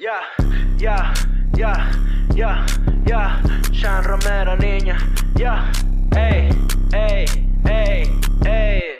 Ya, ya, ya, ya, ya. Sean Romero, niña. Ya, ey, ey, ey, ey.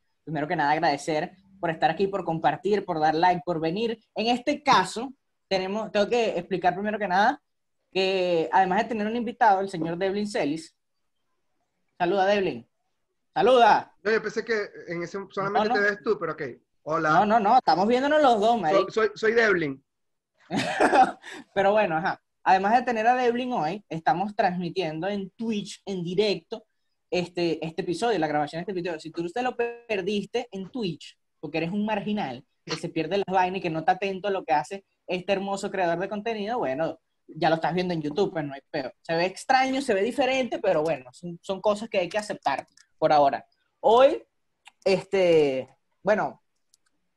primero que nada agradecer por estar aquí, por compartir, por dar like, por venir. En este caso, tenemos, tengo que explicar primero que nada que además de tener un invitado, el señor Devlin Celis. Saluda, Devlin. Saluda. No, yo pensé que en ese solamente te ves tú, pero ok. Hola. No, no, no, estamos viéndonos los dos, Mari. soy, soy Devlin. pero bueno, ajá. Además de tener a Devlin hoy, estamos transmitiendo en Twitch en directo este, este episodio, la grabación de este video. Si tú usted lo perdiste en Twitch, porque eres un marginal, que se pierde las vainas y que no está atento a lo que hace este hermoso creador de contenido, bueno, ya lo estás viendo en YouTube, pues no hay peor. Se ve extraño, se ve diferente, pero bueno, son, cosas que hay que aceptar por ahora. Hoy, este, bueno,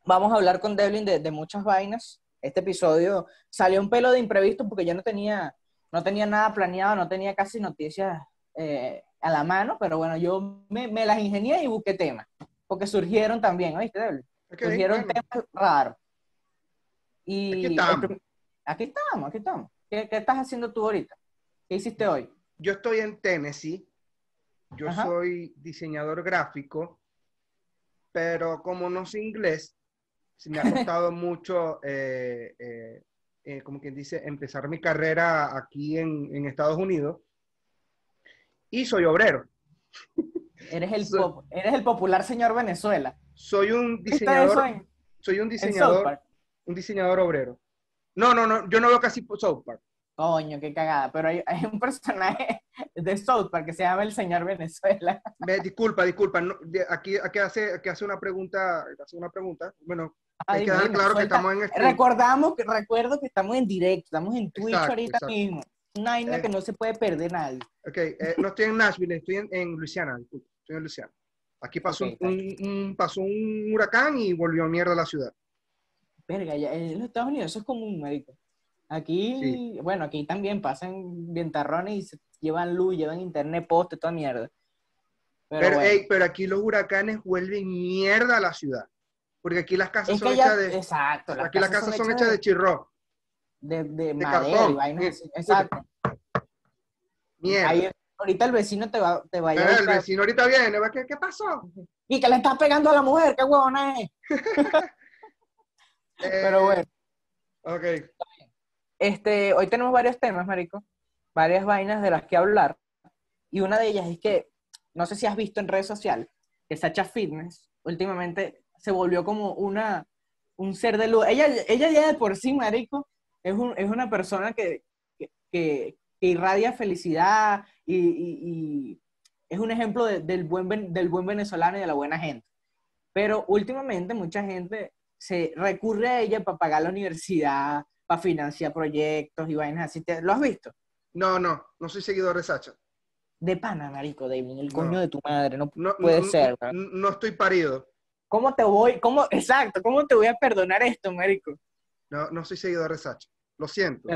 vamos a hablar con Devlin de, de muchas vainas. Este episodio salió un pelo de imprevisto porque yo no tenía, no tenía nada planeado, no tenía casi noticias eh, a la mano, pero bueno, yo me, me las ingenié y busqué temas, porque surgieron también, ¿oíste? surgieron temas raros. Y aquí estamos. aquí estamos, aquí estamos. ¿Qué, ¿Qué, estás haciendo tú ahorita? ¿Qué hiciste hoy? Yo estoy en Tennessee. Yo soy diseñador gráfico, pero como no sé inglés, se me ha costado mucho, eh, eh, eh, como quien dice, empezar mi carrera aquí en, en Estados Unidos y soy obrero. Eres el, eres el popular señor Venezuela. Soy un diseñador. soy un diseñador. Un diseñador obrero. No, no, no, yo no veo casi South Park. Coño, qué cagada. Pero hay, un personaje de South Park que se llama el señor Venezuela. disculpa, disculpa. aquí, aquí, hace, aquí hace una pregunta. Hace una pregunta. Bueno, hay que dar claro que estamos en este... Recordamos, recuerdo que estamos en directo, estamos en Twitch ahorita mismo. Una vaina que eh, no se puede perder nadie. Ok, eh, no estoy en Nashville, estoy en, en Luisiana, estoy en Luisiana. Aquí pasó, un, pasó un huracán y volvió a mierda la ciudad. Verga, ya, en los Estados Unidos eso es como un médico. Aquí, bueno, aquí también pasan vientarrones y se llevan luz, llevan internet, poste, toda mierda. Pero, pero, aquí los huracanes vuelven mierda a la ciudad. Porque aquí las casas son hechas de. Exacto. aquí las casas son hechas de, de chirro de, de, madera y vainas Exacto. Mierda. ahorita el vecino te va, te va a llevar. El vecino ahorita viene, ¿qué, ¿qué pasó? Y que le estás pegando a la mujer, qué huevona es. Pero eh, bueno. Ok. Este, hoy tenemos varios temas, marico. Varias vainas de las que hablar. Y una de ellas es que, no sé si has visto en redes sociales, que Sacha Fitness últimamente se volvió como una, un ser de luz. Ella, ella ya de por sí, marico, es, un, es una persona que, que, que, irradia felicidad y, y, es un ejemplo del, buen, del buen venezolano y de la buena gente. Pero últimamente mucha gente se recurre a ella para pagar la universidad, para financiar proyectos y vainas así. ¿Lo has visto? No, no, no soy seguidor de Sacha. De pana, marico, David, el coño de tu madre, no, puede ser. No, no, estoy parido. ¿Cómo te voy, cómo, exacto, cómo te voy a perdonar esto, marico? No, no soy seguidor de Sacha. Lo siento.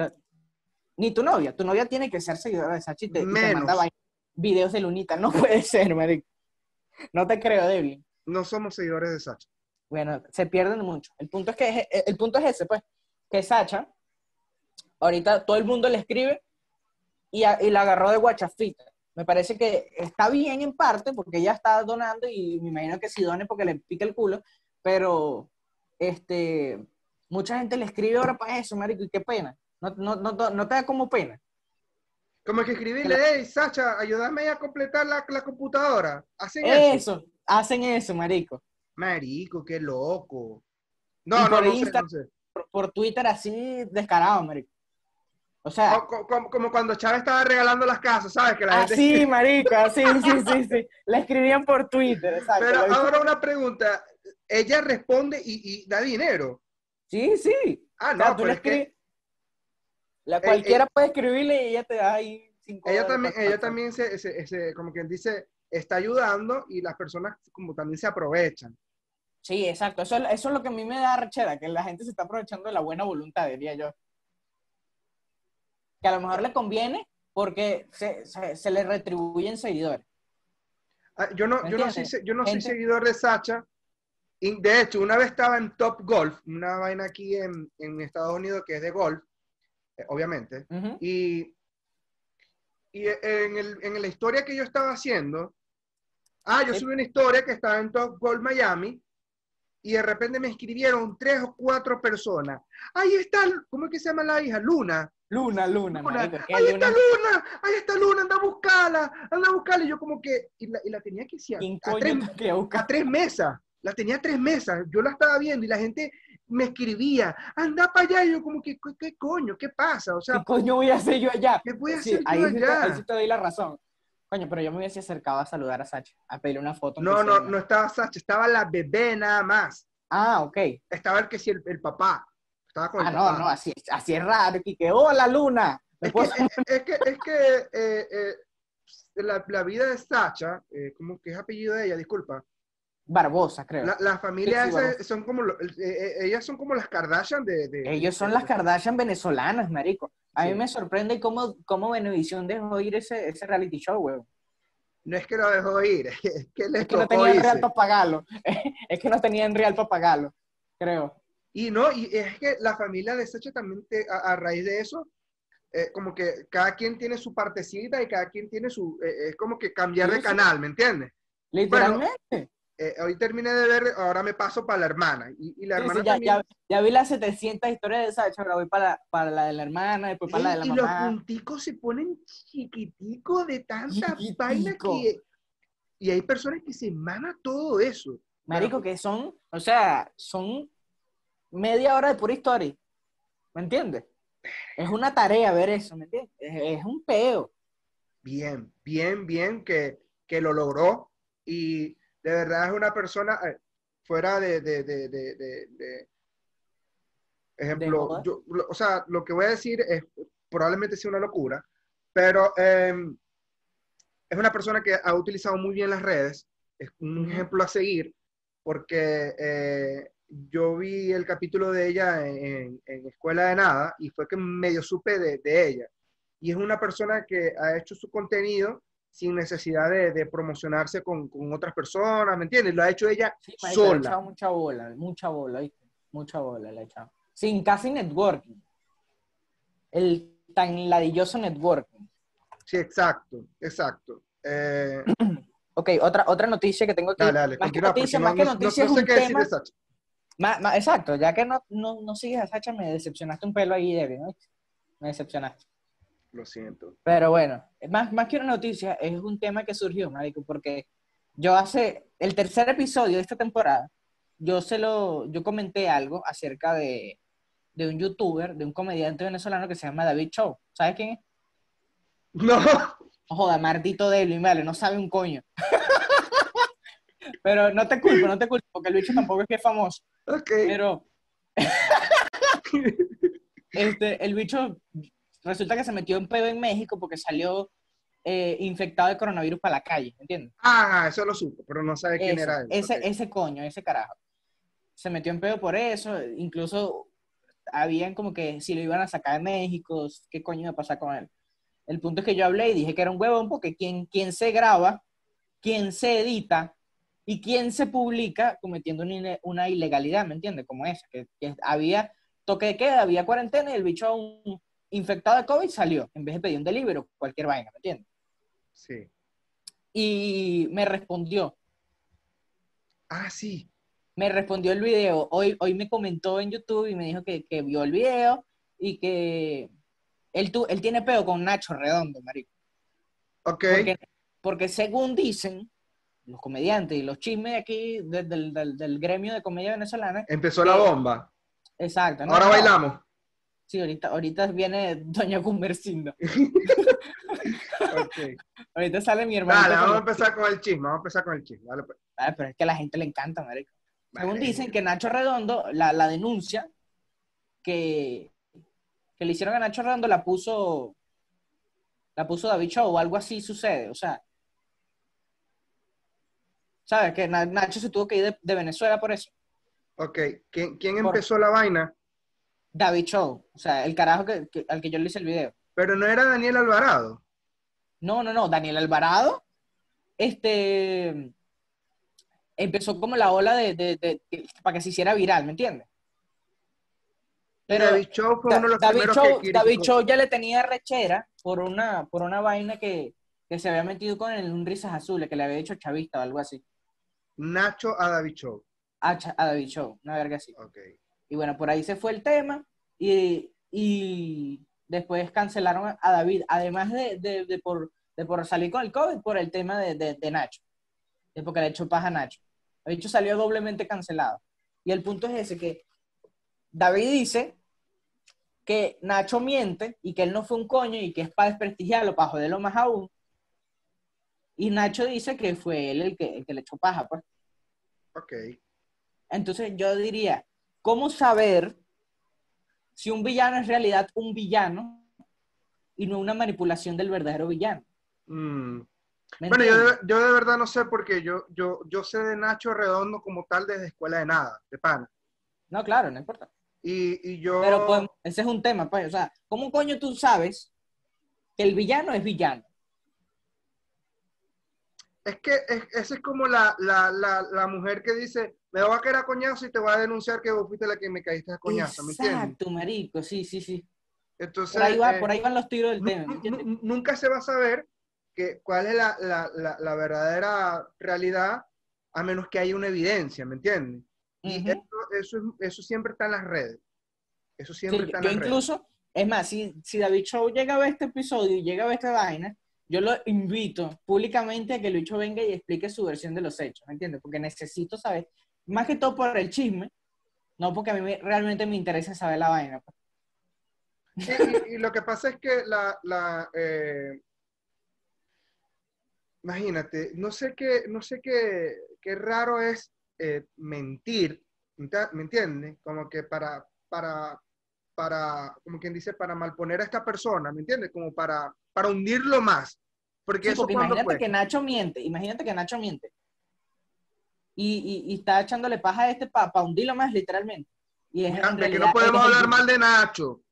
ni tu novia. Tu novia tiene que ser seguidora de Sachi y te, manda videos de Lunita. No puede ser, marico. No te creo, Debbie. No somos seguidores de Sacha. Bueno, se pierden mucho. El punto es que el punto es ese, pues, que Sacha, ahorita todo el mundo le escribe y, y la agarró de guachafita. Me parece que está bien en parte porque ella está donando y me imagino que si done porque le pica el culo, pero este Mucha gente le escribe ahora para eso, marico, y qué pena. No, no, no, no te da como pena. Como que escribirle, hey, Sacha, ayúdame a completar la, la computadora. Hacen eso. hacen eso, marico. Marico, qué loco. No, no, no, sé, no sé. Por, Twitter así descarado, marico. O sea... Como, cuando Chávez estaba regalando las casas, ¿sabes? Que la así, marico, así, sí, sí, sí. La escribían por Twitter, exacto. Pero ahora una pregunta. Ella responde y, da dinero. Sí, sí. Ah, no, tú le escribes... La cualquiera puede escribirle y ella te da ahí cinco Ella también, ella también se, se, como quien dice, está ayudando y las personas como también se aprovechan. Sí, exacto. Eso, eso es lo que a mí me da rechera, que la gente se está aprovechando de la buena voluntad, diría yo. Que a lo mejor le conviene porque se, se, le retribuyen seguidores. Ah, yo no, yo no, soy, yo no soy seguidor de Sacha. De hecho, una vez estaba en Top Golf, una vaina aquí en, en Estados Unidos que es de golf, eh, obviamente. Y, y en, el, en, la historia que yo estaba haciendo, ah, yo subí una historia que estaba en Top Golf Miami y de repente me escribieron tres o cuatro personas. Ahí está, ¿cómo es que se llama la hija? Luna. Luna, Luna. ahí está Luna, ahí está Luna, anda a buscarla, anda a buscarla. Y yo como que, y la, y la tenía que decir a, tres, a tres mesas, la tenía tres mesas, yo la estaba viendo y la gente me escribía, anda para allá, y yo como que, ¿qué, coño? ¿Qué pasa? O sea, ¿qué coño voy a hacer yo allá? ¿Qué voy a hacer yo ahí allá? ahí sí te doy la razón. Coño, pero yo me hubiese acercado a saludar a Sacha, a pedirle una foto. No, no, no estaba Sacha, estaba la bebé nada más. Ah, ok. Estaba el que sí, el, papá. Estaba con ah, el no, no, así, así es raro, que hola Luna. Es que, es, que, es que eh, eh, la, la, vida de Sacha, eh, como que es apellido de ella, disculpa, Barbosa, creo. Las la familias son como, eh, eh, ellas son como las Kardashian de... Ellos son las Kardashian venezolanas, marico. A mí me sorprende cómo, cómo Venevisión dejó ir ese, ese reality show, weón. No es que lo dejó ir, es que es que no tenían real para pagarlo. es que no tenían real para pagarlo, creo. Y no, y es que la familia de Sacha también, a, raíz de eso, eh, como que cada quien tiene su partecita y cada quien tiene su, es como que cambiar de canal, ¿me entiendes? Literalmente. Eh, hoy terminé de ver, ahora me paso para la hermana. Y, la hermana ya, también... ya, vi las 700 historias de Sacha, ahora voy para, para la de la hermana, después para la de la y mamá. Y los punticos se ponen chiquiticos de tanta vaina que... Y hay personas que se mama todo eso. Marico, que son, o sea, son media hora de pura historia. ¿Me entiendes? Es una tarea ver eso, ¿me entiendes? Es, un peo. Bien, bien, bien que, que lo logró. Y de verdad es una persona eh, fuera de, de, de, de ejemplo, yo, o sea, lo que voy a decir es probablemente sea una locura, pero em, es una persona que ha utilizado muy bien las redes, es un ejemplo a seguir, porque eh, yo vi el capítulo de ella en, en, Escuela de Nada y fue que medio supe de, de, ella. Y es una persona que ha hecho su contenido sin necesidad de, promocionarse con, otras personas, ¿me entiendes? Lo ha hecho ella sola. Le ha echado mucha bola, mucha bola, ¿viste? Mucha bola le ha echado. Sin casi networking. El tan ladilloso networking. Sí, exacto, exacto. Eh, ok, otra, otra noticia que tengo aquí. Dale, dale, más que noticia, más que noticia es un tema... exacto, ya que no, no, no, sigues a Sacha, me decepcionaste un pelo ahí, Debbie, ¿no? Me decepcionaste. Lo siento. Pero bueno, más, más que una noticia, es un tema que surgió, marico, porque yo hace el tercer episodio de esta temporada, yo se lo, yo comenté algo acerca de, de un youtuber, de un comediante venezolano que se llama David Show. ¿Sabes quién es? No. Joda, maldito Devlin, vale, no sabe un coño. Pero no te culpo, no te culpo, porque el bicho tampoco es que es famoso. Ok. Pero. este, el bicho resulta que se metió en pedo en México porque salió eh, infectado de coronavirus para la calle, ¿entiendes? Ah, eso lo supo, pero no sabe quién era él. Ese, ese coño, ese carajo. Se metió en pedo por eso, incluso habían como que si lo iban a sacar de México, ¿qué coño iba a pasar con él? El punto es que yo hablé y dije que era un huevón porque quien, quien se graba, quien se edita y quien se publica cometiendo una, ilegalidad, ¿me entiendes? Como esa, que, que, había toque de queda, había cuarentena y el bicho aún infectado de COVID salió, en vez de pedir un delivery o cualquier vaina, ¿me entiendes? Sí. Y me respondió. Ah, sí. Me respondió el video. Hoy, hoy me comentó en YouTube y me dijo que, que vio el video y que, él, tu, él tiene peo con Nacho Redondo, marico. Ok. Porque, según dicen los comediantes y los chismes de aquí, del, del, gremio de comedia venezolana. Empezó la bomba. Exacto. Ahora bailamos. Sí, ahorita, ahorita viene Doña Cumbercindo. okay. Ahorita sale mi hermano. Dale, vamos a empezar con el chisme, vamos a empezar con el chisme. Dale, pues. ah, pero es que a la gente le encanta, marico. Según dicen que Nacho Redondo, la, la denuncia que, que le hicieron a Nacho Redondo la puso la puso David Show o algo así sucede, o sea, ¿sabes? Que Nacho se tuvo que ir de, Venezuela por eso. Ok, ¿quién, quién empezó la vaina? David Show, o sea, el carajo que, al que yo le hice el video. Pero no era Daniel Alvarado. No, no, no, Daniel Alvarado, este, empezó como la ola de, para que se hiciera viral, ¿me entiendes? Pero David Show fue uno de los David que David Show ya le tenía rechera por una, por una vaina que, se había metido con el, un risas azules, que le había dicho chavista o algo así. Nacho a David Show. A, a David Show, una verga así. Okay. Y bueno, por ahí se fue el tema y, después cancelaron a David, además de, por, por salir con el COVID, por el tema de, Nacho. Es porque le echó paja a Nacho. David Show salió doblemente cancelado. Y el punto es ese, que David dice que Nacho miente y que él no fue un coño y que es para desprestigiarlo, para joderlo más aún. Y Nacho dice que fue él el que, el que le echó paja, pues. Ok. Entonces yo diría, ¿cómo saber si un villano es en realidad un villano y no una manipulación del verdadero villano? Mm. Bueno, yo de, verdad no sé porque yo, yo, yo sé de Nacho Redondo como tal desde Escuela de Nada, de pana. No, claro, no importa. Y, yo... Pero pues, ese es un tema, pues, o sea, ¿cómo coño tú sabes que el villano es villano? Es que esa es como la, mujer que dice, me voy a caer a coñazo y te voy a denunciar que vos fuiste la que me caíste a coñazo, ¿me entiendes? Exacto, marico, sí, sí, sí. Entonces, por, ahí va, por ahí van los tiros del tema. Nunca se va a saber que, cuál es la, verdadera realidad a menos que haya una evidencia, ¿me entiendes? Y eso, siempre está en las redes. Eso siempre está en las incluso, es más, si, si David Show llega a ver este episodio y llega a ver esta vaina, yo lo invito públicamente a que Lucho venga y explique su versión de los hechos, ¿me entiendes? Porque necesito saber, más que todo por el chisme, no porque a mí realmente me interesa saber la vaina. Pues. y, lo que pasa es que la, eh, imagínate, no sé qué, no sé qué, qué raro es eh, mentir, ¿me entiendes? Como que para, para, para, como quien dice, para malponer a esta persona, ¿me entiendes? Como para, para hundirlo más. Porque, eso imagínate que Nacho miente, imagínate que Nacho miente. Y, y, está echándole paja a este para hundirlo más, literalmente. Y es, que no podemos hablar mal de Nacho.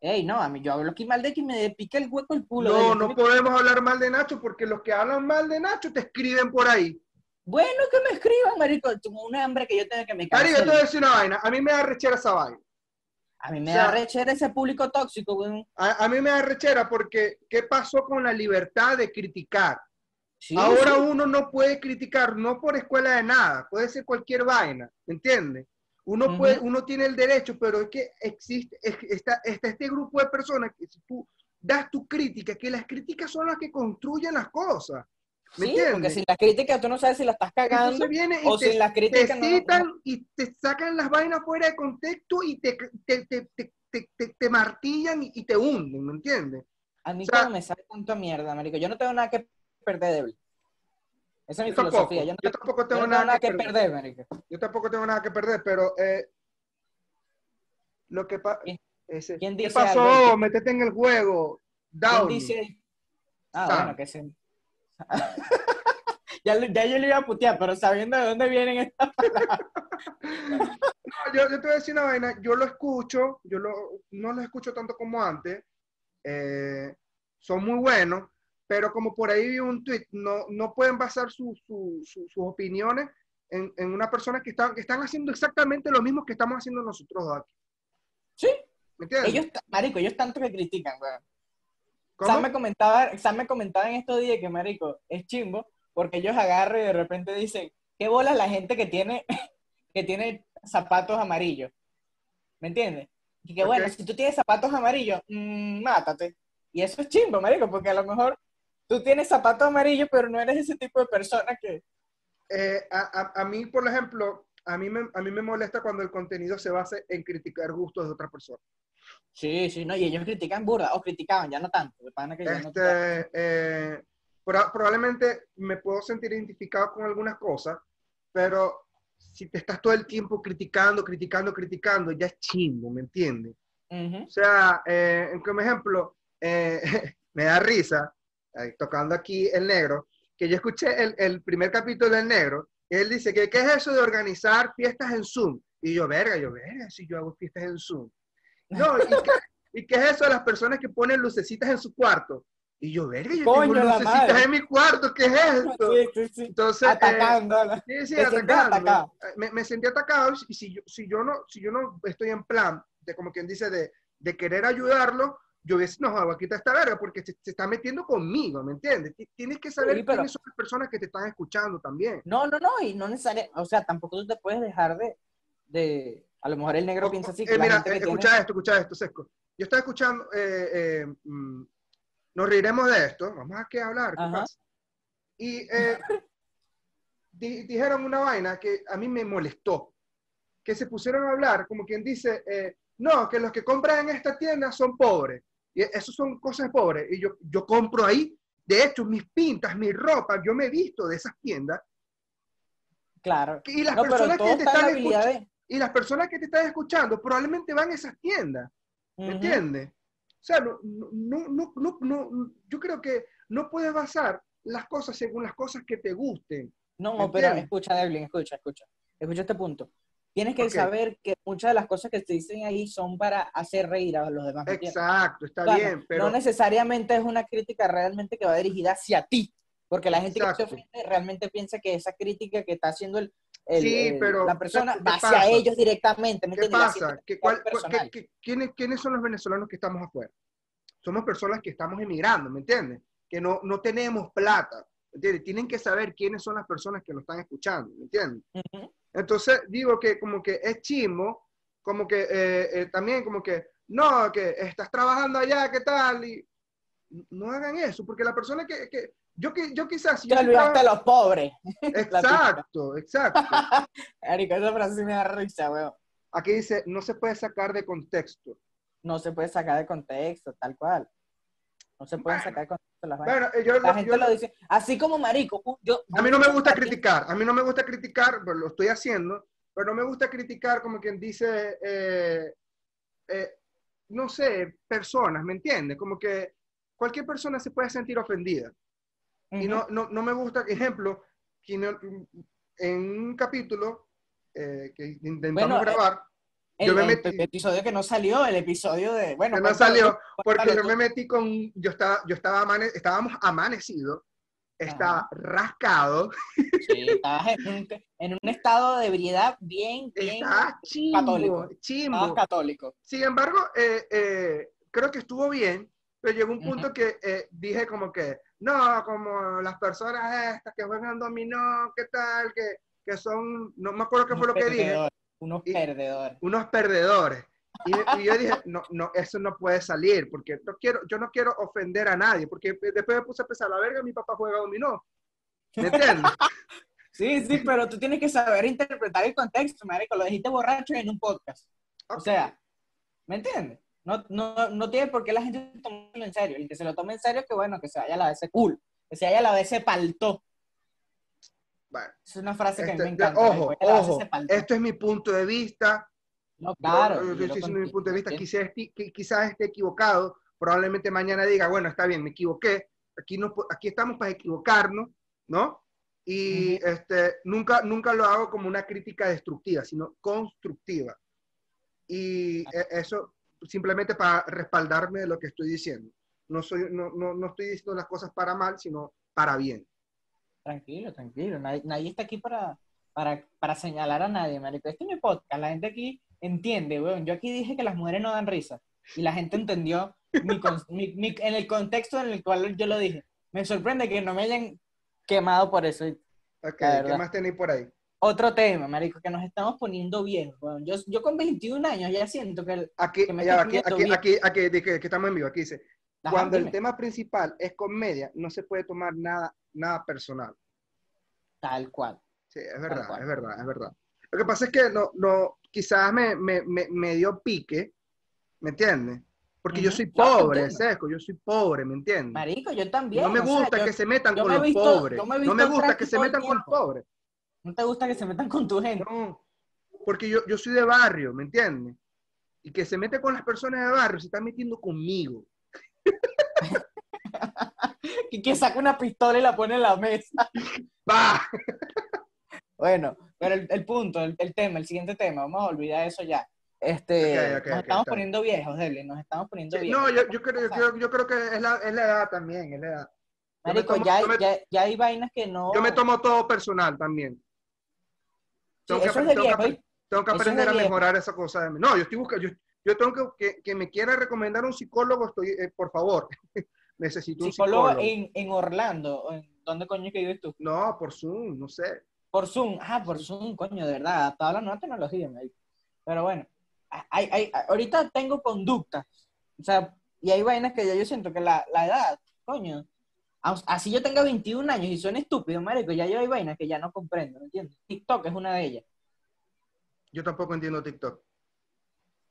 Ey, no, a mí yo hablo aquí mal de que me pique el hueco el culo. No, no podemos hablar mal de Nacho porque los que hablan mal de Nacho te escriben por ahí. Bueno, que me escriban, marico, como un hambre que yo tenga que me Marico, yo te voy a decir una vaina. A mí me da rechera esa vaina. A mí me da rechera ese público tóxico, güey. A, mí me da rechera porque ¿qué pasó con la libertad de criticar? Ahora uno no puede criticar, no por escuela de nada, puede ser cualquier vaina, ¿me entiendes? Uno, puede, uno tiene el derecho, pero es que existe, está, está este grupo de personas que si tú das tu crítica, que las críticas son las que construyen las cosas. ¿Me sí, porque sin las críticas tú no sabes si la estás cagando o sin las críticas te citan y te sacan las vainas fuera de contexto y te, te, te, te martillan y, te hunden, ¿me entiendes? A mí o me sale tanto mierda, marico. Yo no tengo nada que perder. Esa es mi filosofía. Yo, tampoco tengo, nada, que, perder. Yo tampoco tengo nada que perder, pero eh, lo que pasa... ¿Qué pasó? Métete en el juego. Down. ¿Quién dice? Ah, bueno, que se ya, ya, yo le iba a putear, pero sabiendo de dónde vienen estas palabras. yo, yo, te voy a decir una vaina, yo lo escucho, yo lo, no lo escucho tanto como antes, eh, son muy buenos, pero como por ahí vi un tweet, no, no pueden basar sus opiniones en, en, una persona que, está, que están haciendo exactamente lo mismo que estamos haciendo nosotros aquí. Sí. ¿Me entiendes? Ellos, marico, ellos tanto que critican, Sam me, comentaba, Sam me comentaba en estos días que, marico, es chimbo, porque ellos agarran y de repente dicen, ¿qué bola la gente que tiene, que tiene zapatos amarillos? ¿Me entiendes? Y que bueno, si tú tienes zapatos amarillos, mmm, mátate. Y eso es chimbo, marico, porque a lo mejor tú tienes zapatos amarillos, pero no eres ese tipo de persona que... Eh, a, a, mí, por ejemplo, a mí, me, a mí me molesta cuando el contenido se basa en criticar gustos de otras personas. Sí, sí, no, y ellos critican burda, o criticaban, ya no tanto. Que este, eh, probablemente me puedo sentir identificado con algunas cosas, pero si te estás todo el tiempo criticando, criticando, criticando, ya es chimbo, ¿me entiendes? O sea, eh, como ejemplo, eh, me da risa, tocando aquí el negro, que yo escuché el, el primer capítulo del negro, y él dice que qué es eso de organizar fiestas en Zoom. Y yo, verga, yo, verga, si yo hago fiestas en Zoom. No, ¿y qué, es eso de las personas que ponen lucecitas en su cuarto? Y yo, verga, yo tengo lucecitas en mi cuarto, ¿qué es esto? Sí, sí, sí. Entonces, eh, atacando. sí, sí, atacando. Me, me, sentí atacado y si yo, si, yo no, si yo no estoy en plan de, como quien dice, de, de querer ayudarlo, yo hubiese no, está esta verga porque se, está metiendo conmigo, ¿me entiendes? Tienes que saber quiénes son las personas que te están escuchando también. No, no, no, y no necesariamente, o sea, tampoco tú te puedes dejar de, de a lo mejor el negro piensa así. Eh, mira, eh, escucha esto, escucha esto, Sesco. Yo estaba escuchando, eh, mm, nos reiremos de esto, vamos a hablar, ¿qué pasa? Y dijeron una vaina que a mí me molestó, que se pusieron a hablar, como quien dice, no, que los que compran en esta tienda son pobres. Y eso son cosas pobres. Y yo, yo compro ahí. De hecho, mis pintas, mi ropa, yo me he visto de esas tiendas. Claro. Y las, personas, que te están escuchando, y las personas que te están escuchando probablemente van a esas tiendas. ¿Me entiendes? O sea, no, no, no, no, no, yo creo que no puedes basar las cosas según las cosas que te gusten. No, pero escucha, Devlin, escucha, escucha. Escucha este punto. Tienes que saber que muchas de las cosas que te dicen ahí son para hacer reír a los demás. Exacto, está bien, pero... No necesariamente es una crítica realmente que va dirigida hacia ti, porque la gente que se ofende realmente piensa que esa crítica que está haciendo el, la persona va hacia ellos directamente. ¿Qué pasa? quiénes, ¿Quiénes son los venezolanos que estamos afuera? Somos personas que estamos emigrando, ¿me entiendes? Que no, no tenemos plata, ¿entiendes? Tienen que saber quiénes son las personas que nos están escuchando, ¿me entiendes? Entonces digo que como que es chismo, como que eh, eh, también como que, no, que estás trabajando allá, ¿qué tal? Y no hagan eso, porque la persona que, que yo, yo quizás... Te olvidaste a los pobres. Exacto, exacto. Erika, esa frase sí me da risa, weón. Aquí dice, no se puede sacar de contexto. No se puede sacar de contexto, tal cual. No se pueden sacar de contexto las bueno, yo, La gente lo dice, así como marico. Yo, a mí no me gusta criticar, a mí no me gusta criticar, pero lo estoy haciendo, pero no me gusta criticar como quien dice, eh, eh, no sé, personas, ¿me entiendes? Como que cualquier persona se puede sentir ofendida. Y no, no, no, me gusta, ejemplo, en un capítulo eh, que intentamos grabar, el, el, episodio que no salió, el episodio de. Bueno, que no salió, porque yo me metí con. Yo estaba, yo estaba estábamos amanecidos, estaba rascado. Sí, estabas en un, en un, estado de ebriedad bien, bien católico. Chimbo. católico. Sin embargo, eh, eh, creo que estuvo bien, pero llegó un punto que eh, dije como que, no, como las personas estas que juegan dominó, ¿qué tal? Que, que son, no me acuerdo qué fue lo que dije unos perdedores. Unos perdedores. Y, yo dije, no, no, eso no puede salir, porque no quiero, yo no quiero ofender a nadie, porque después me puse a pensar, la verga, mi papá juega dominó. ¿Me entiendes? sí, sí, pero tú tienes que saber interpretar el contexto, marico, lo dijiste borracho en un podcast. O sea, ¿me entiendes? No, no, no tiene por qué la gente tomarlo en serio. El que se lo tome en serio, que bueno, que se vaya a la vez cool, que se vaya a la vez paltó. Bueno, es una frase que me este, encanta. Ojo, ojo, esto es mi punto de vista. No, claro. Yo, estoy diciendo mi punto de vista, quizás, quizás esté equivocado, probablemente mañana diga, bueno, está bien, me equivoqué, aquí, no, aquí estamos para equivocarnos, ¿no? Y este, nunca, nunca lo hago como una crítica destructiva, sino constructiva. Y e, eso simplemente para respaldarme de lo que estoy diciendo. No, soy, no, no, no estoy diciendo las cosas para mal, sino para bien. Tranquilo, tranquilo. Nadie, está aquí para, para, señalar a nadie, marico. Este es mi podcast. La gente aquí entiende, weón. Yo aquí dije que las mujeres no dan risa. Y la gente entendió mi, en el contexto en el cual yo lo dije. Me sorprende que no me hayan quemado por eso. Ok, ¿qué más tenéis por ahí? otro tema, marico, que nos estamos poniendo viejos. yo, yo con 21 años ya siento que, aquí, me aquí, aquí, aquí, aquí, que, estamos en vivo, aquí dice, cuando el tema principal es comedia, no se puede tomar nada, nada personal. Tal cual. Sí, es verdad, es verdad, es verdad. Lo que pasa es que no, no, quizás me, me, me, dio pique, ¿me entiendes? Porque yo soy pobre, Sesco, yo soy pobre, ¿me entiendes? Marico, yo también. No me gusta que se metan con los pobres. No me gusta que se metan con los pobres. ¿No te gusta que se metan con tu gente? No, porque yo, yo soy de barrio, ¿me entiendes? Y que se mete con las personas de barrio, se está metiendo conmigo. Y que saca una pistola y la pone en la mesa. ¡Va! bueno, pero el, punto, el, tema, el siguiente tema, vamos a olvidar eso ya. Este, nos estamos poniendo viejos, Dele, nos estamos poniendo viejos. No, yo, yo, creo, yo, yo, creo que es la, es la edad también, es la edad. Marico, ya, ya, ya, hay vainas que no. Yo me tomo todo personal también. Tengo, que, tengo, que, aprender a mejorar esa cosa de mí. No, yo estoy buscando, yo, yo tengo que, que, me quiera recomendar un psicólogo, estoy, eh, por favor. Necesito un psicólogo. En, en Orlando. ¿Dónde coño es que vives tú? No, por Zoom, no sé. Por Zoom, ah, por Zoom, coño, de verdad, toda la nueva tecnología, Pero bueno, hay, hay, ahorita tengo conductas, o sea, y hay vainas que ya yo siento que la, la edad, coño, así yo tenga 21 años y suene estúpido, marico, ya yo hay vainas que ya no comprendo, ¿me entiendes? TikTok es una de ellas. Yo tampoco entiendo TikTok.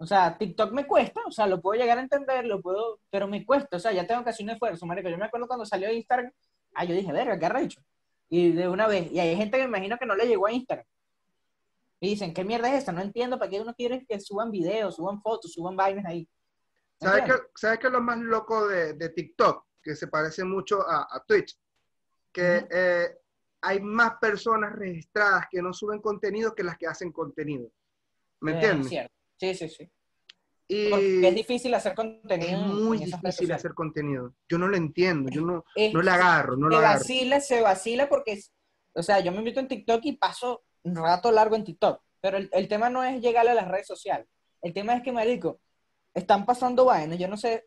O sea, TikTok me cuesta, o sea, lo puedo llegar a entender, lo puedo, pero me cuesta, o sea, ya tengo que hacer un esfuerzo, marico. Yo me acuerdo cuando salió Instagram, ah, yo dije, verga, qué hecho Y de una vez, y hay gente que me imagino que no le llegó a Instagram. Y dicen, ¿qué mierda es esta? No entiendo para qué uno quiere que suban videos, suban fotos, suban vainas ahí. ¿Sabes qué, ¿Sabes qué es lo más loco de, de TikTok? que se parece mucho a, Twitch, que eh, hay más personas registradas que no suben contenido que las que hacen contenido. ¿Me eh, entiendes? Sí, sí, sí. Y es difícil hacer contenido. Es muy difícil hacer contenido. Yo no lo entiendo, yo no, no le agarro, no lo se agarro. Vacila, se vacila porque, o sea, yo me meto en TikTok y paso un rato largo en TikTok, pero el, el tema no es llegar a las redes sociales. El tema es que, marico, están pasando vainas, yo no sé,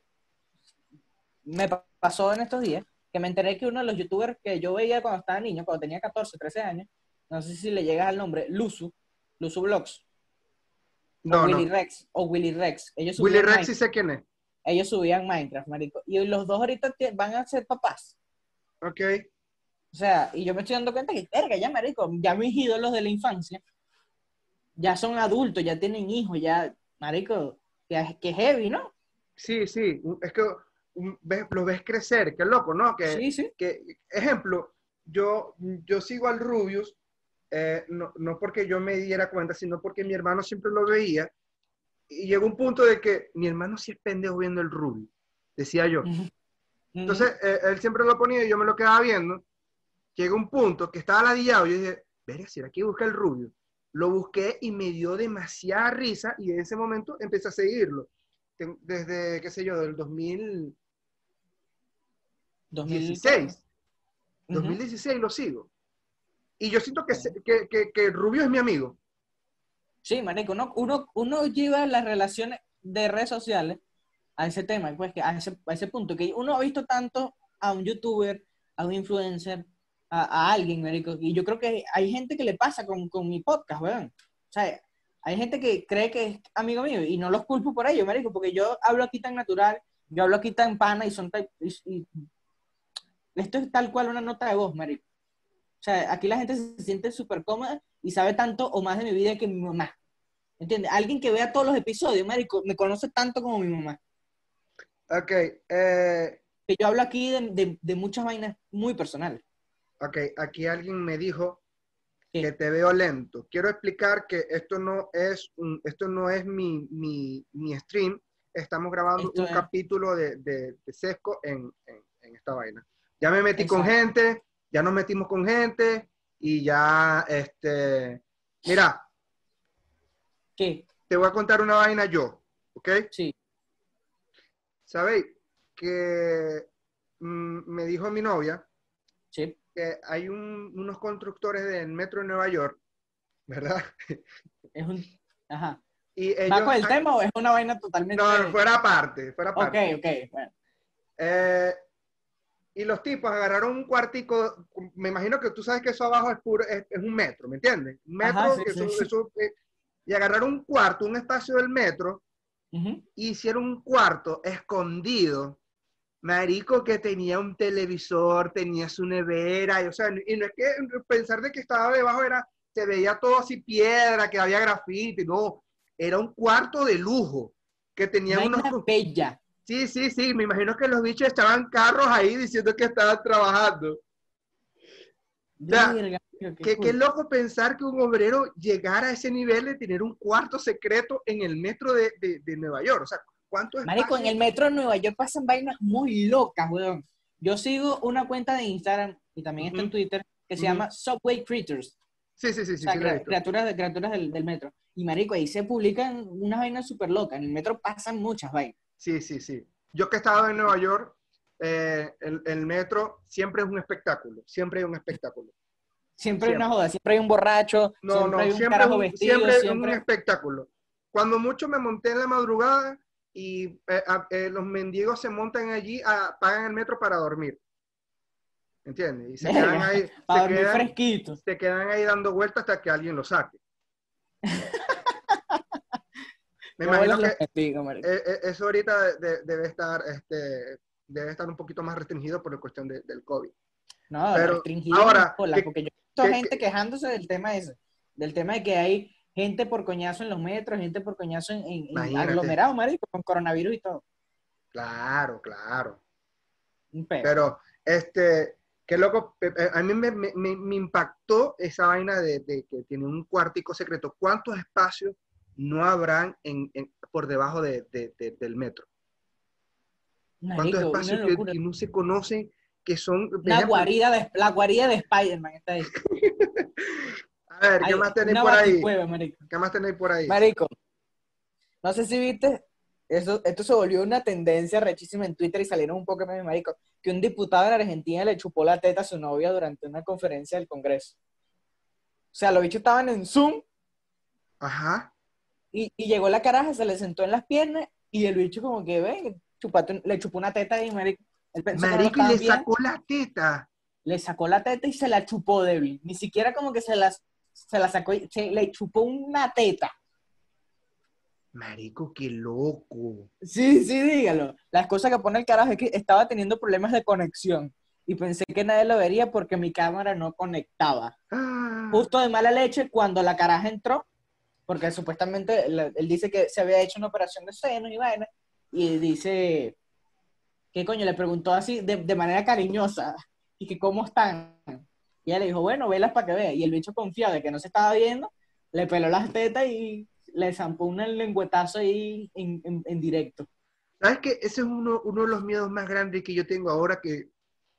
me pasó en estos días que me enteré que uno de los youtubers que yo veía cuando estaba niño, cuando tenía 14, 13 años, no sé si le llegas al nombre, Luzu, Luzu Vlogs. No, o Willy Rex, o Willy Rex. Ellos Willy Rex sí sé quién es. Ellos subían Minecraft, marico. Y los dos ahorita van a ser papás. Ok. O sea, y yo me estoy dando cuenta que, verga, ya, marico, ya mis ídolos de la infancia ya son adultos, ya tienen hijos, ya, marico, que, que heavy, ¿no? Sí, sí. Es que lo ves crecer, qué loco, ¿no? Que, sí, sí. Que, ejemplo, yo, yo sigo al Rubius, eh, no, no, porque yo me diera cuenta, sino porque mi hermano siempre lo veía, y llegó un punto de que mi hermano sí es pendejo viendo el Rubius, decía yo. Entonces, eh, él siempre lo ponía y yo me lo quedaba viendo. Llegó un punto que estaba ladillado, yo dije, verga, si aquí busca el Rubius. Lo busqué y me dio demasiada risa, y en ese momento empecé a seguirlo. Desde, qué sé yo, del 2000, 2016. 2016 lo sigo. Y yo siento que, que, que, Rubio es mi amigo. Sí, marico, uno, uno, uno lleva las relaciones de redes sociales a ese tema, pues que a ese, a ese punto, que uno ha visto tanto a un youtuber, a un influencer, a, alguien, marico, y yo creo que hay gente que le pasa con, con mi podcast, weón. O sea, hay gente que cree que es amigo mío y no los culpo por ello, marico, porque yo hablo aquí tan natural, yo hablo aquí tan pana y son y, esto es tal cual una nota de voz, marico. O sea, aquí la gente se siente súper cómoda y sabe tanto o más de mi vida que mi mamá. ¿Entiendes? Alguien que vea todos los episodios, marico, me conoce tanto como mi mamá. Ok. Eh, que yo hablo aquí de, muchas vainas muy personales. Ok, aquí alguien me dijo que te veo lento. Quiero explicar que esto no es, un, esto no es mi, mi, mi stream. Estamos grabando un capítulo de, de, Sesco en, en esta vaina. Ya me metí con gente, ya nos metimos con gente y ya, este, mira. ¿Qué? Te voy a contar una vaina yo, ¿ok? Sí. ¿Sabéis? Que mm, me dijo mi novia sí. que hay unos constructores del metro de Nueva York, ¿verdad? Es un... Ajá. Y ¿Va con el tema o es una vaina totalmente...? No, fuera aparte, fuera aparte. Ok, ok, bueno. Eh, y los tipos agarraron un cuartico, me imagino que tú sabes que eso abajo es, puro, es, un metro, ¿me entiendes? Un metro, eh, y agarraron un cuarto, un espacio del metro, y hicieron un cuarto escondido, marico, que tenía un televisor, tenía su nevera, y, o sea, y no es que pensar de que estaba debajo era, se veía todo así piedra, que había grafiti, no, era un cuarto de lujo, que tenía una unos... bella Sí, sí, sí, me imagino que los bichos estaban carros ahí diciendo que estaban trabajando. qué, loco pensar que un obrero llegara a ese nivel de tener un cuarto secreto en el metro de, Nueva York. O sea, ¿cuánto es? Marico, en el metro de Nueva York pasan vainas muy locas, weón. Yo sigo una cuenta de Instagram y también está en Twitter que se llama Subway Critters. Sí, sí, sí. sí, criaturas, de, criaturas del, del, metro. Y marico, ahí se publican unas vainas súper locas. En el metro pasan muchas vainas. Sí, sí, sí. Yo que he estado en Nueva York, eh, el, metro siempre es un espectáculo, siempre hay un espectáculo. Siempre, hay una joda, siempre hay un borracho, no, siempre no, hay un siempre, carajo vestido. Siempre, siempre un espectáculo. Cuando mucho me monté en la madrugada y eh, eh, los mendigos se montan allí, a, pagan el metro para dormir. ¿Entiendes? Y se quedan ahí. Se quedan, Se quedan ahí dando vueltas hasta que alguien lo saque. Me imagino que eh, eh, eso ahorita debe estar, este, debe estar un poquito más restringido por la cuestión del COVID. No, restringido ahora, porque yo he visto gente quejándose del tema ese, del tema de que hay gente por coñazo en los metros, gente por coñazo en, en, aglomerados, marico, con coronavirus y todo. Claro, claro. Pero, este, qué loco, a mí me, me, me impactó esa vaina de, de, que tiene un cuartico secreto. ¿Cuántos espacios no habrán en, por debajo de, del metro. ¿Cuántos espacios que, no se conocen que son... La guarida de, la guarida de Spider-Man está ahí. A ver, ¿qué más tenéis por ahí? ¿Qué más tenéis por ahí? Marico, no sé si viste, eso, esto se volvió una tendencia rechísima en Twitter y salieron un poco de marico, que un diputado en Argentina le chupó la teta a su novia durante una conferencia del Congreso. O sea, los bichos estaban en Zoom. Ajá. Y, llegó la caraja, se le sentó en las piernas y el bicho como que, ven, le chupó una teta y marico, marico y le sacó la teta. Le sacó la teta y se la chupó débil. Ni siquiera como que se, las, se la sacó, se, le chupó una teta. Marico, qué loco. Sí, sí, dígalo. Las cosas que pone el carajo es que estaba teniendo problemas de conexión y pensé que nadie lo vería porque mi cámara no conectaba. Ah. Justo de mala leche, cuando la caraja entró, porque supuestamente él dice que se había hecho una operación de seno y vaina, y dice, ¿qué coño? Le preguntó así de, manera cariñosa, y que cómo están. Y ella le dijo, bueno, velas para que vea. Y el bicho confiado de que no se estaba viendo, le peló las tetas y le zampó un lengüetazo ahí en, en, directo. ¿Sabes qué? Ese es uno, uno de los miedos más grandes que yo tengo ahora que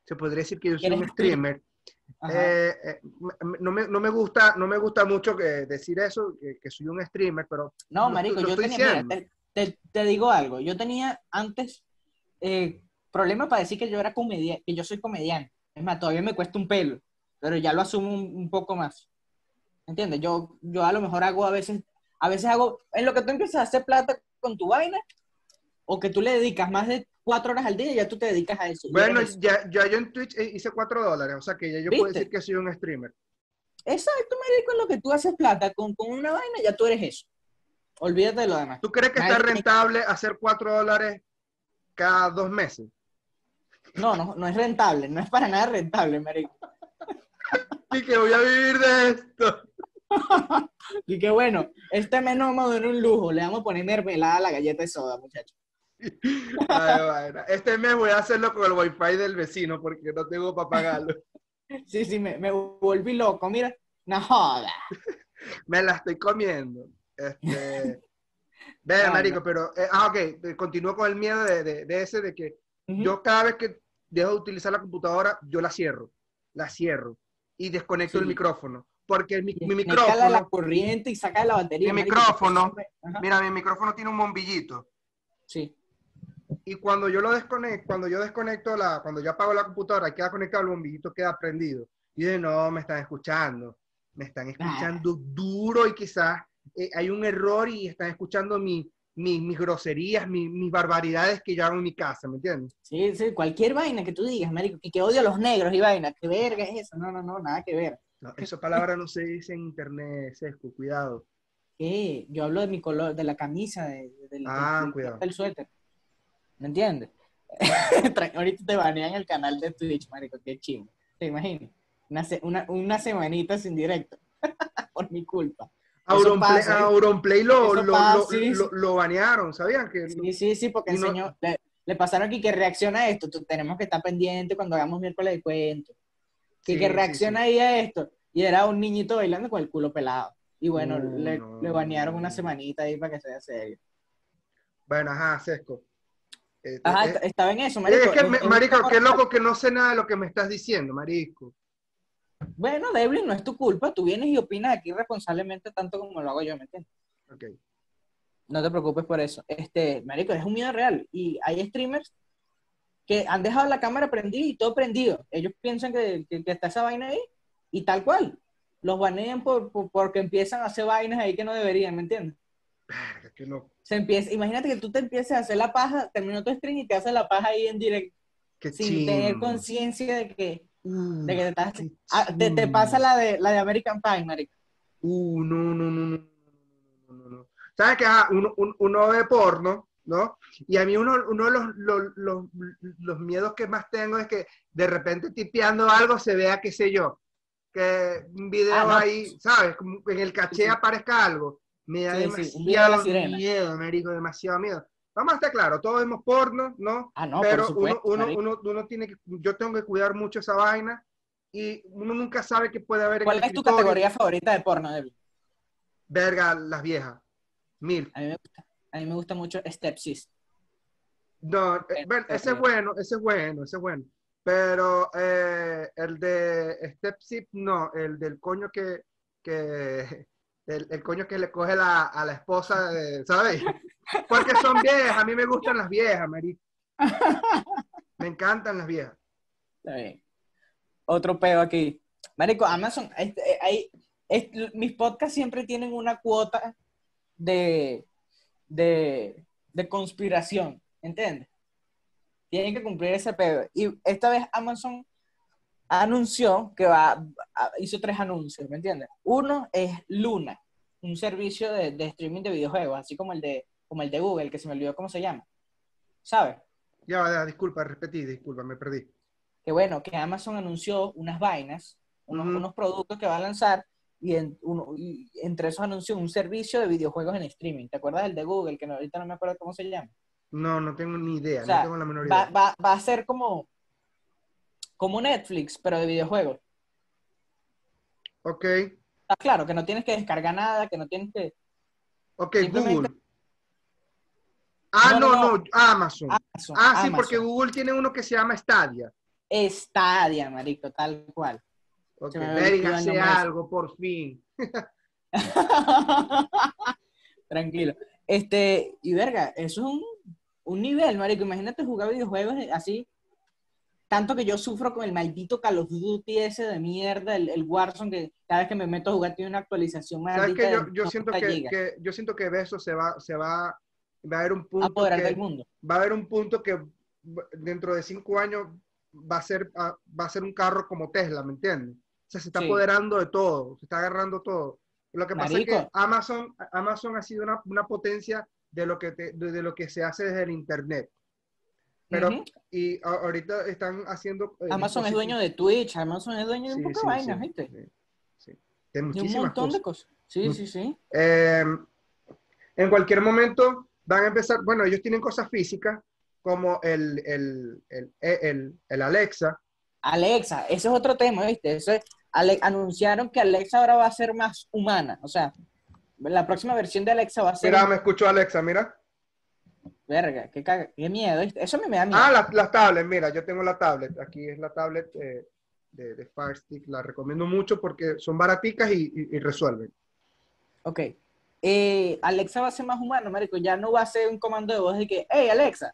se podría decir que yo soy un streamer. Eh, eh, no, me, no, me, gusta, no me gusta mucho que decir eso, que, soy un streamer, pero... No, marico, yo tenía, te, te, digo algo, yo tenía antes eh, problemas para decir que yo era comediante, que yo soy comediante. Es más, todavía me cuesta un pelo, pero ya lo asumo un, poco más. ¿Entiendes? Yo, yo a lo mejor hago a veces, a veces hago, en lo que tú empiezas a hacer plata con tu vaina, o que tú le dedicas más de cuatro horas al día y ya tú te dedicas a eso. Bueno, ya, ya, yo en Twitch hice cuatro dólares, o sea que ya yo puedo decir que soy un streamer. Exacto, me dedico en lo que tú haces plata con, con, una vaina, ya tú eres eso. Olvídate de lo demás. ¿Tú crees que está rentable hacer cuatro dólares cada dos meses? No, no, no es rentable, no es para nada rentable, marico. y que voy a vivir de esto. y que bueno, este menú me un lujo, le vamos a poner mermelada a la galleta de soda, muchachos. Este mes voy a hacerlo con el wifi del vecino porque no tengo para pagarlo. Sí, sí, me, me volví loco. Mira, no joda. me la estoy comiendo. Este... Ve, marico, pero... Eh, ah, ok, continúo con el miedo de, de, ese, de que yo cada vez que dejo de utilizar la computadora, yo la cierro. La cierro. Y desconecto el micrófono. Porque mi, mi micrófono... la corriente y saca la batería. Mi micrófono... Mira, mi micrófono tiene un bombillito. Sí. Y cuando yo lo desconecto, cuando yo desconecto la, cuando yo apago la computadora queda conectado, el bombillito queda prendido. Y de no, me están escuchando. Me están escuchando duro y quizás eh, hay un error y están escuchando mi, mis, groserías, mis, barbaridades que yo hago en mi casa, ¿me entiendes? Sí, sí, cualquier vaina que tú digas, marico, que, que odio a los negros y vaina, ¿qué verga es eso? No, no, no, nada que ver. No, esa palabra no se dice en internet, Sesco, cuidado. ¿Qué? Yo hablo de mi color, de la camisa, de, del, ah, del, suéter. ¿Me entiendes? Ahorita te banean el canal de Twitch, marico, qué chingo. ¿Te imaginas? Una, una, una semanita sin directo. Por mi culpa. Auronplay, Auronplay lo, lo, lo, lo, banearon, ¿sabían? Que sí, sí, sí, porque enseñó, le, pasaron aquí que reacciona a esto. tenemos que estar pendiente cuando hagamos miércoles de cuento. Que, que reacciona ahí a esto. Y era un niñito bailando con el culo pelado. Y bueno, le, le, banearon una semanita ahí para que sea serio. Bueno, ajá, Sesco. Eh, ajá, eh, estaba en eso, marico. Es que, marico, qué loco que no sé nada de lo que me estás diciendo, marico. Bueno, Devlin, no es tu culpa. Tú vienes y opinas aquí responsablemente tanto como lo hago yo, ¿me entiendes? Ok. No te preocupes por eso. Este, marico, es un miedo real. Y hay streamers que han dejado la cámara prendida y todo prendido. Ellos piensan que, que, está esa vaina ahí y tal cual. Los banean por, porque empiezan a hacer vainas ahí que no deberían, ¿me entiendes? qué loco. Se empieza, imagínate que tú te empieces a hacer la paja, terminó tu stream y te haces la paja ahí en directo. sin tener conciencia de que de que te, estás, ah, te, pasa la de, la de American Pie, marico. Uh, no, no, no, no, no, no, ¿Sabes que uno, uno, ve porno, ¿no? Y a mí uno, uno de los, los, los, los, miedos que más tengo es que de repente tipeando algo se vea, qué sé yo, que un video ah, ahí, ¿sabes? Como en el caché aparezca algo. Me da demasiado miedo, Américo, demasiado miedo. Vamos a estar claro, todos vemos porno, ¿no? Ah, no, Pero supuesto, uno, uno, uno, tiene que, yo tengo que cuidar mucho esa vaina y uno nunca sabe qué puede haber. ¿Cuál es tu categoría favorita de porno, David? Verga, las viejas. Mil. A mí me gusta, a mí me gusta mucho Stepsis. No, eh, ese es bueno, ese es bueno, ese es bueno. Pero eh, el de Stepsis, no, el del coño que, que el, el, coño que le coge la, a la esposa, ¿sabes? Porque son viejas, a mí me gustan las viejas, marico. Me encantan las viejas. Está bien. Otro pedo aquí. Marico, Amazon, este, hay, mis podcasts siempre tienen una cuota de, de, de conspiración, ¿entiendes? Tienen que cumplir ese pedo. Y esta vez Amazon anunció que va, hizo tres anuncios, ¿me entiendes? Uno es Luna, un servicio de, de, streaming de videojuegos, así como el de, como el de Google, que se me olvidó cómo se llama. ¿Sabes? Ya, disculpa, repetí, disculpa, me perdí. Que bueno, que Amazon anunció unas vainas, unos, unos productos que va a lanzar, y, en, uno, y, entre esos anunció un servicio de videojuegos en streaming. ¿Te acuerdas del de Google, que ahorita no me acuerdo cómo se llama? No, no tengo ni idea, no tengo la menor idea. Va, va, va a ser como como Netflix, pero de videojuegos. Ok. Está claro, que no tienes que descargar nada, que no tienes que... Ok, Google. Ah, no, no, Amazon. Ah, sí, porque Google tiene uno que se llama Stadia. Stadia, marico, tal cual. Ok, hace algo, por fin. Tranquilo. Este, y verga, eso es un, un nivel, marico. Imagínate jugar videojuegos así tanto que yo sufro con el maldito Call of Duty ese de mierda, el, Warzone, que cada vez que me meto a jugar tiene una actualización ¿Sabes que yo, yo siento que, yo siento que eso se va, se va, va a haber un punto que, del mundo. va a haber un punto que dentro de cinco años va a ser, va a ser un carro como Tesla, ¿me entiendes? O sea, se está apoderando de todo, se está agarrando todo. Lo que pasa es que Amazon, Amazon ha sido una, una potencia de lo, que de lo que se hace desde el Internet. Pero, y ahorita están haciendo. Eh, Amazon es dueño de Twitch, Amazon es dueño de un poco de vainas, ¿viste? Sí, De un montón de cosas. Sí, sí, sí. Em, en cualquier momento van a empezar, bueno, ellos tienen cosas físicas como el, el, el, el, el Alexa. Alexa, ese es otro tema, ¿viste? Eso anunciaron que Alexa ahora va a ser más humana. O sea, la próxima versión de Alexa va a ser. Mira, me escucho Alexa, mira. Verga, qué, qué miedo. Eso me, da miedo. Ah, las la tablets, mira, yo tengo la tablet. Aquí es la tablet eh, de, de Fire Stick. La recomiendo mucho porque son baraticas y, resuelven. Ok. Eh, Alexa va a ser más humano, marico. Ya no va a ser un comando de voz de que, hey, Alexa.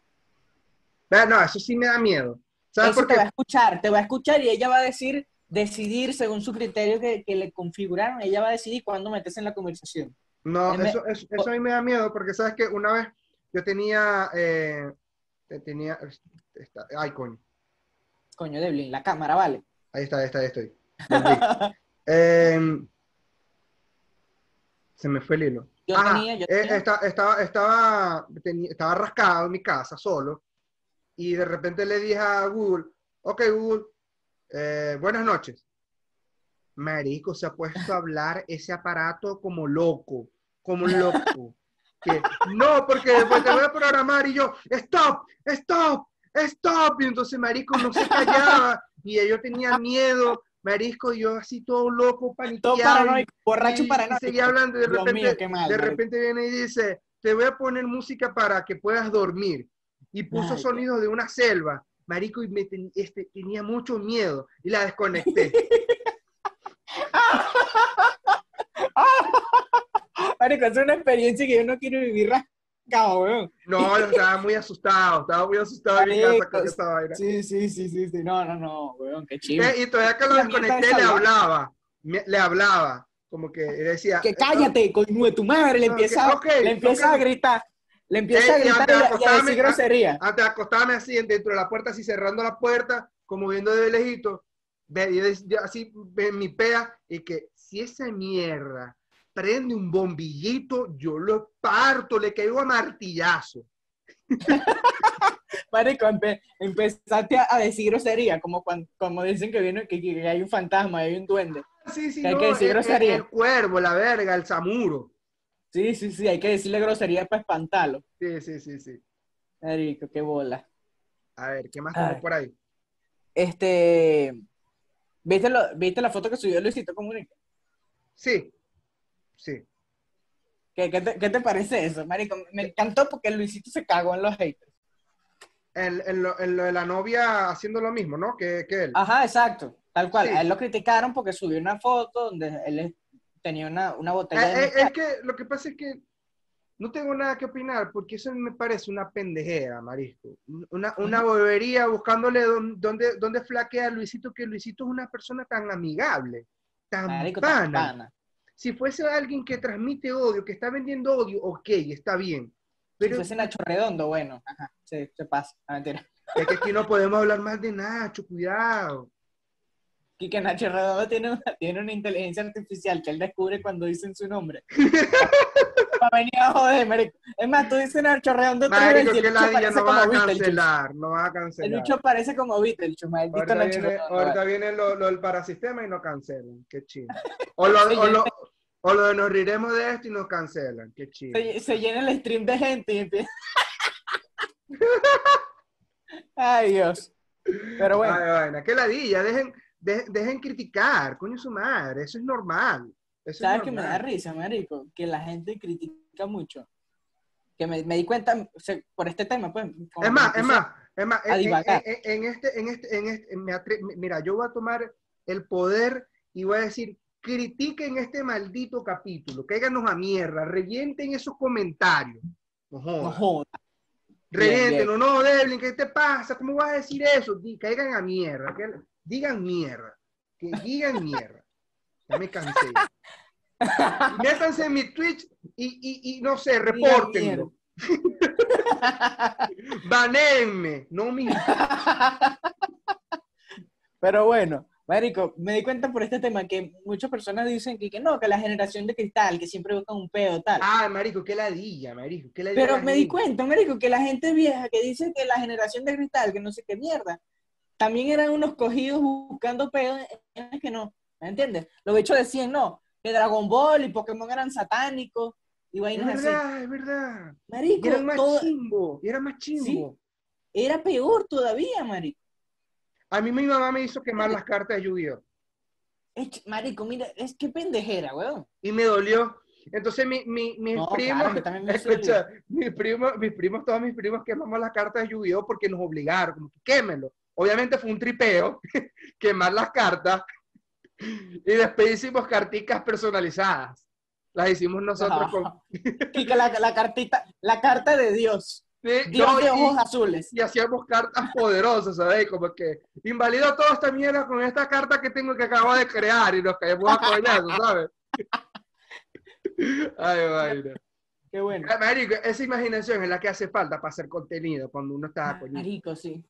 No, eso sí me da miedo. ¿Sabes eso te va a escuchar, te va a escuchar y ella va a decir, decidir según su criterio que, que le configuraron, ella va a decidir cuándo metes en la conversación. No, eso, eso, eso, a mí me da miedo porque sabes que una vez yo tenía, eh, tenía, esta, ay coño. Coño, Devlin, la cámara, vale. Ahí está, ahí está, ahí estoy. Em, se me fue el hilo. Yo tenía, yo eh, estaba, estaba, estaba, estaba rascado en mi casa solo y de repente le dije a Google, ok Google, eh, buenas noches. Marico, se ha puesto a hablar ese aparato como loco, como loco. Que, no, porque después te voy a programar y yo, stop, stop, stop. Y entonces Marico no se callaba y yo tenía miedo. Marisco, yo así todo loco, paniqueado. Todo paranoico, borracho paranoico. Y seguía hablando y de repente, de repente viene y dice, te voy a poner música para que puedas dormir. Y puso sonidos de una selva. Marico, y me este, tenía mucho miedo y la desconecté. Marico, es una experiencia que yo no quiero vivir rascado, weón. No, yo estaba muy asustado, estaba muy asustado en mi casa con esa vaina. Sí, sí, sí, sí, sí, no, no, no, weón, qué chido. Y todavía que lo desconecté le hablaba, le hablaba, como que decía... Que cállate, coño de tu madre, le empieza, le empieza a gritar. Le empieza a gritar y, a decir grosería. Antes de acostarme así dentro de la puerta, así cerrando la puerta, como viendo de lejito, así mi pea, y que si esa mierda prende un bombillito, yo lo parto, le caigo a martillazo. Marico, empezaste a decir grosería, como cuando como dicen que viene que, hay un fantasma, hay un duende. Sí, sí, hay que decir grosería. El, cuervo, la verga, el samuro. Sí, sí, sí, hay que decirle grosería para espantarlo. Sí, sí, sí, sí. Marico, qué bola. A ver, ¿qué más tenemos por ahí? Este, ¿viste, lo, ¿viste la foto que subió Luisito Comunica? Sí, sí. ¿Qué, qué, te, ¿Qué, te, parece eso, marico? Me encantó porque Luisito se cagó en los haters. En, en, lo, en lo, de la novia haciendo lo mismo, ¿no? Que, que él. Ajá, exacto. Tal cual. A él lo criticaron porque subió una foto donde él tenía una, una botella de eh, Es que lo que pasa es que no tengo nada que opinar porque eso me parece una pendejera, Marisco. Una, una bobería buscándole dónde, dónde flaquea Luisito, que Luisito es una persona tan amigable, tan Marico, pana. Tan pana si fuese alguien que transmite odio, que está vendiendo odio, ok, está bien. Pero... Si fuese Nacho Redondo, bueno, ajá, se, se pasa, a mentira. Es que aquí no podemos hablar más de Nacho, cuidado. Y que Nacho Redondo tiene una, tiene una inteligencia artificial que él descubre cuando dicen su nombre. Para venir a joder, marico. Es más, tú dices Nacho Redondo marico, que la día no va a cancelar, no va a cancelar. El Lucho parece como Beetlejuice, maldito ahorita viene. Ahorita viene lo, lo, del parasistema y no cancelan, qué chido. O lo, o lo, o lo de nos riremos de esto y nos cancelan. Qué chido. Se, llena el stream de gente y empieza. Ay, Dios. Pero bueno. Ay, bueno, qué ladilla. Dejen, dejen criticar, coño su madre. Eso es normal. ¿Sabes qué me da risa, marico? Que la gente critica mucho. Que me, me di cuenta por este tema, pues. Es más, es más, es más. En, en, este, en este, en este, mira, yo voy a tomar el poder y voy a decir critiquen este maldito capítulo, cáiganos a mierda, revienten esos comentarios. No jodas. No no, Devlin, ¿qué te pasa? ¿Cómo vas a decir eso? caigan a mierda, digan mierda, que digan mierda. Ya me cansé. Métanse en mi Twitch y, y, y no sé, repórtenlo. Banenme, no me. Pero bueno, Marico, me di cuenta por este tema que muchas personas dicen que, que no, que la generación de cristal, que siempre buscan un pedo, tal. Ah, Marico, qué ladilla, Marico, qué ladilla. Pero me di cuenta, Marico, que la gente vieja que dice que la generación de cristal, que no sé qué mierda, también eran unos cogidos buscando pedo que no, ¿me entiendes? Los bichos decían, no, que Dragon Ball y Pokémon eran satánicos y vainas es verdad, Es verdad, Marico, y eran más chimbo, y era más chimbo. era peor todavía, Marico. A mí mi mamá me hizo quemar las cartas de yu Marico, mira, es que pendejera, weón. Y me dolió. Entonces mi, mi, mis primos, escucha, mis primos, mis primos, todos mis primos quemamos las cartas de yu porque nos obligaron, como que quémelo. Obviamente fue un tripeo, quemar las cartas. Y después hicimos carticas personalizadas. Las hicimos nosotros con... Y que la, la cartita, la carta de Dios. Dios de ojos azules. Y hacíamos cartas poderosas, ¿sabes? Como que invalido toda esta mierda con esta carta que tengo que acabo de crear y nos caemos a coñazo, ¿sabes? Ay, vaina. Qué bueno. Ah, Marico, esa imaginación es la que hace falta para hacer contenido cuando uno está coño. Marico, sí.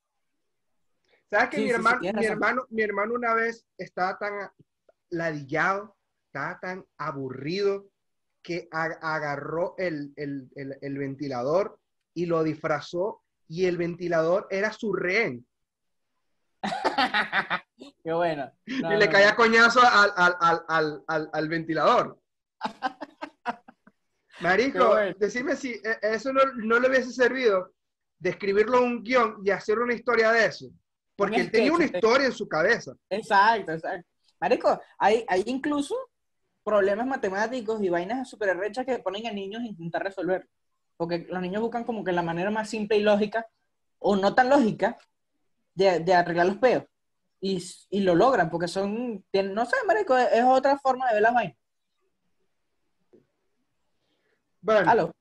¿Sabes que Sí, mi, sí, hermano, tienes mi, razón. hermano, mi hermano una vez estaba tan ladillado, estaba tan aburrido que agarró el, el- el- el ventilador y lo disfrazó y el ventilador era su rehén. Qué bueno. No, y le no, caía no. coñazo al, al, al, al, al- al ventilador. Marico, bueno. decime si eh, eso no, le hubiese servido de escribirlo en un guion y hacer una historia de eso. Porque él tenía una historia en su cabeza. Exacto, exacto. Marico, hay, hay incluso problemas matemáticos y vainas súper arrechas que ponen a niños a intentar resolver. Porque los niños buscan como que la manera más simple y lógica, o no tan lógica, de, de arreglar los peos. Y, y lo logran, porque son, tienen- no sé, marico, es, es otra forma de ver las vainas. Bueno, Aló.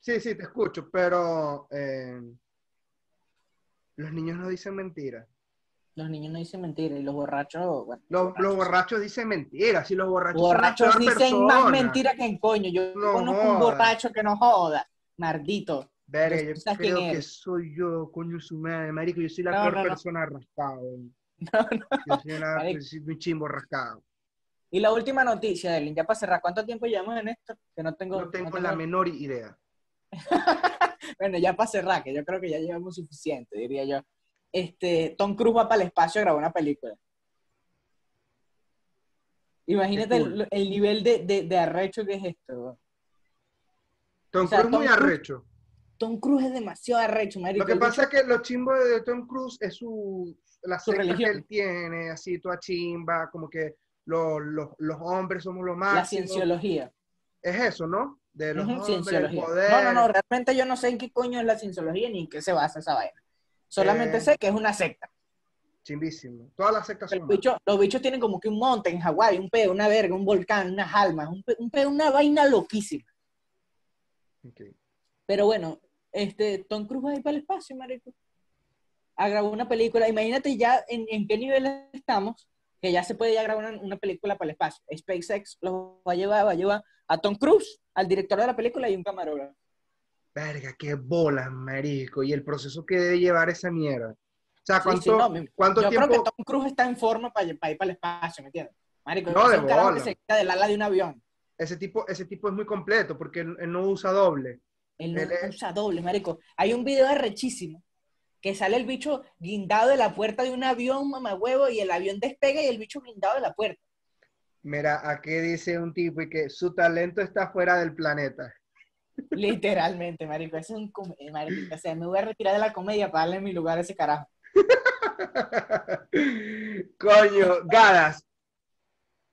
sí, sí, te escucho, pero eh, los niños no dicen mentiras. Los niños no dicen mentiras y los borrachos, bueno, Los, los borrachos dicen mentiras. Si los borrachos, borrachos son la dicen más persona. mentiras que en coño. Yo No conozco un jodas. borracho que no joda, maldito. Verga, yo creo que eres. soy yo, coño su madre, marico. Yo soy la No, peor no, persona rascado. No, no. Yo soy, una- yo soy un chimbo rascado. Y la última noticia, Delin, ya para cerrar, ¿cuánto tiempo llevamos en esto? Que no tengo. No tengo no la tengo- menor idea. Bueno, ya para cerrar, que yo creo que ya llevamos suficiente, diría yo. Este, Tom Cruise va para el espacio a grabar una película. Imagínate cool. el, el nivel de, de, de arrecho que es esto. Tom O sea, Cruise es muy arrecho. Tom Cruise es demasiado arrecho, marico. Lo que pasa es que lo chimbo de Tom Cruise es su, la Su que él tiene, así toda chimba, como que los, los, los hombres somos lo máximo. la cienciología. Es eso, ¿no? De los hombres, el poder. No, no, no, realmente yo no sé en qué coño es la cienciología ni en qué se basa esa vaina. Solamente Eh, sé que es una secta. Chimbísimo. Todas las sectas Los son bichos, los bichos tienen como que un monte en Hawái, un peo, una verga, un volcán, unas almas, un pe- un peo, una vaina loquísima. Pero bueno, este, Tom Cruise va a ir para el espacio, marico. A grabar una película. Imagínate ya en, en qué nivel estamos, que ya se puede ya grabar una, una película para el espacio. SpaceX lo va a llevar, va a llevar a Tom Cruise, al director de la película y un camarógrafo. Verga, qué bolas, marico. Y el proceso que debe llevar esa mierda. O sea, ¿cuánto, sí, no, mi- cuánto Yo tiempo? creo que Tom Cruise está en forma para, para ir para el espacio, ¿me entiendes? Marico, No, de bola. que se quita del ala de un avión. Ese tipo, ese tipo es muy completo porque él, él no usa doble. Él no Él es- usa doble, marico. Hay un video arrechísimo que sale el bicho guindado de la puerta de un avión, mamagüevo, y el avión despega y el bicho guindado de la puerta. Mira, aquí dice un tipo y que su talento está fuera del planeta. Literalmente, marico. Es un eh, marico. O sea, me voy a retirar de la comedia para darle mi lugar a ese carajo. Coño, Gadas.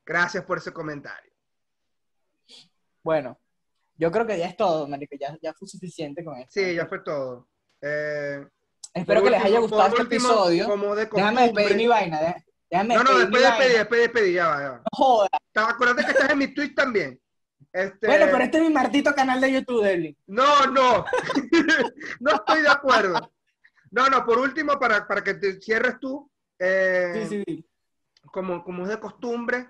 Gracias por ese comentario. Bueno, yo creo que ya es todo, marico. Ya, ya fue suficiente con esto. Sí, ya fue todo. Eh, Espero que les haya gustado este último, episodio. Como de Déjame despedir mi vaina. de- Déjame No, no, después mi de vaina. despedir, después de despedir, ya va, ya va. No joda. Acuérdate que estás en mi tweet también. Este, Bueno, pero este es mi martito canal de YouTube, Devlin. No, no. no estoy de acuerdo. No, no, por último, para, para que te cierres tú, eh, Sí, sí. Como, como es de costumbre,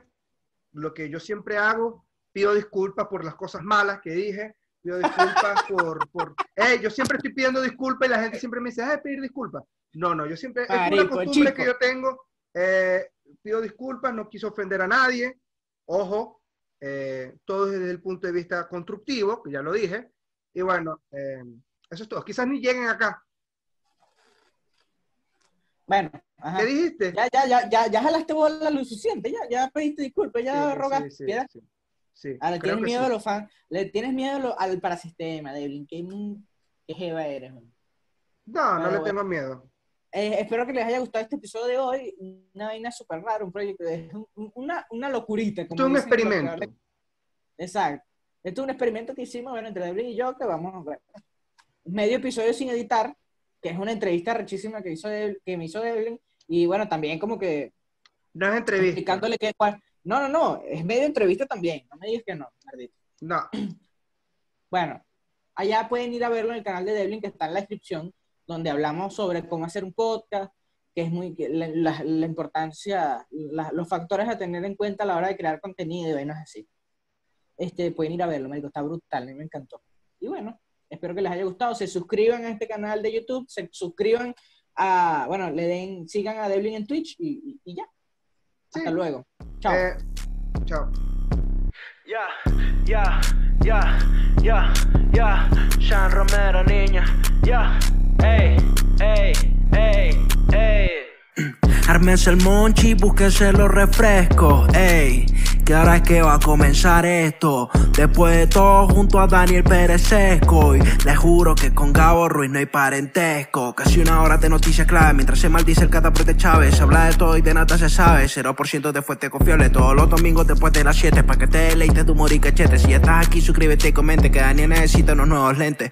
lo que yo siempre hago, pido disculpas por las cosas malas que dije, pido disculpas por... por eh, yo siempre estoy pidiendo disculpas y la gente siempre me dice, ah, pedir disculpas. No, no, yo siempre, es una Marico, costumbre chico. que yo tengo, eh, pido disculpas, no quiso ofender a nadie, ojo, eh, todo desde el punto de vista constructivo, que ya lo dije, y bueno, eh, eso es todo. Quizás ni lleguen acá. Bueno, ajá. ¿Qué dijiste? Ya, ya, ya, ya, ya jalaste bola lo suficiente, ya, ya pediste disculpas, ya Sí, rogaste. sí, Ahora tienes miedo a los fans, le tienes miedo al parasistema, que, mm, que jeva eres. No, no Pero le tengo miedo. Eh, espero que les haya gustado este episodio de hoy, una vaina súper rara, un proyecto, es un- un- una, una locurita. Esto como es un los experimento. Exacto. Esto es un experimento que hicimos, bueno, entre Devlin y yo, que vamos a ver. Medio episodio sin editar, que es una entrevista rechísima que, hizo Dev- que me hizo Devlin, y bueno, también como que No es entrevista. explicándole cuál. No, no, no, es medio entrevista también, no me digas que no, maldito. No. Bueno, allá pueden ir a verlo en el canal de Devlin que está en la descripción, donde hablamos sobre cómo hacer un podcast, que es muy la, la- la importancia, la- los factores a tener en cuenta a la hora de crear contenido y vainas así. este, pueden ir a verlo, marico, está brutal, a mí me encantó. Y bueno, espero que les haya gustado, se suscriban a este canal de YouTube, se suscriban a, bueno, le den, sigan a Devlin en Twitch y, ya. Hasta luego. Chao. Eh, chao. Ya, ya, ya, ya, ya, Sean Romero, niña, ya, ey, ey, ey, ey. El monchi, búsquense los refrescos, ey que ahora es que va a comenzar esto. Después de todo, junto a Daniel Pérez Sesco. Y les juro que con Gabo Ruiz no hay parentesco. Casi una hora de noticias clave mientras se maldice el cataprete Chávez. Se habla de todo y de nada se sabe. 0% de fuente confiable todos los domingos después de las 7. Pa' que te deleites tu humor cachete. Si estás aquí, suscríbete y comente que Daniel necesita unos nuevos lentes.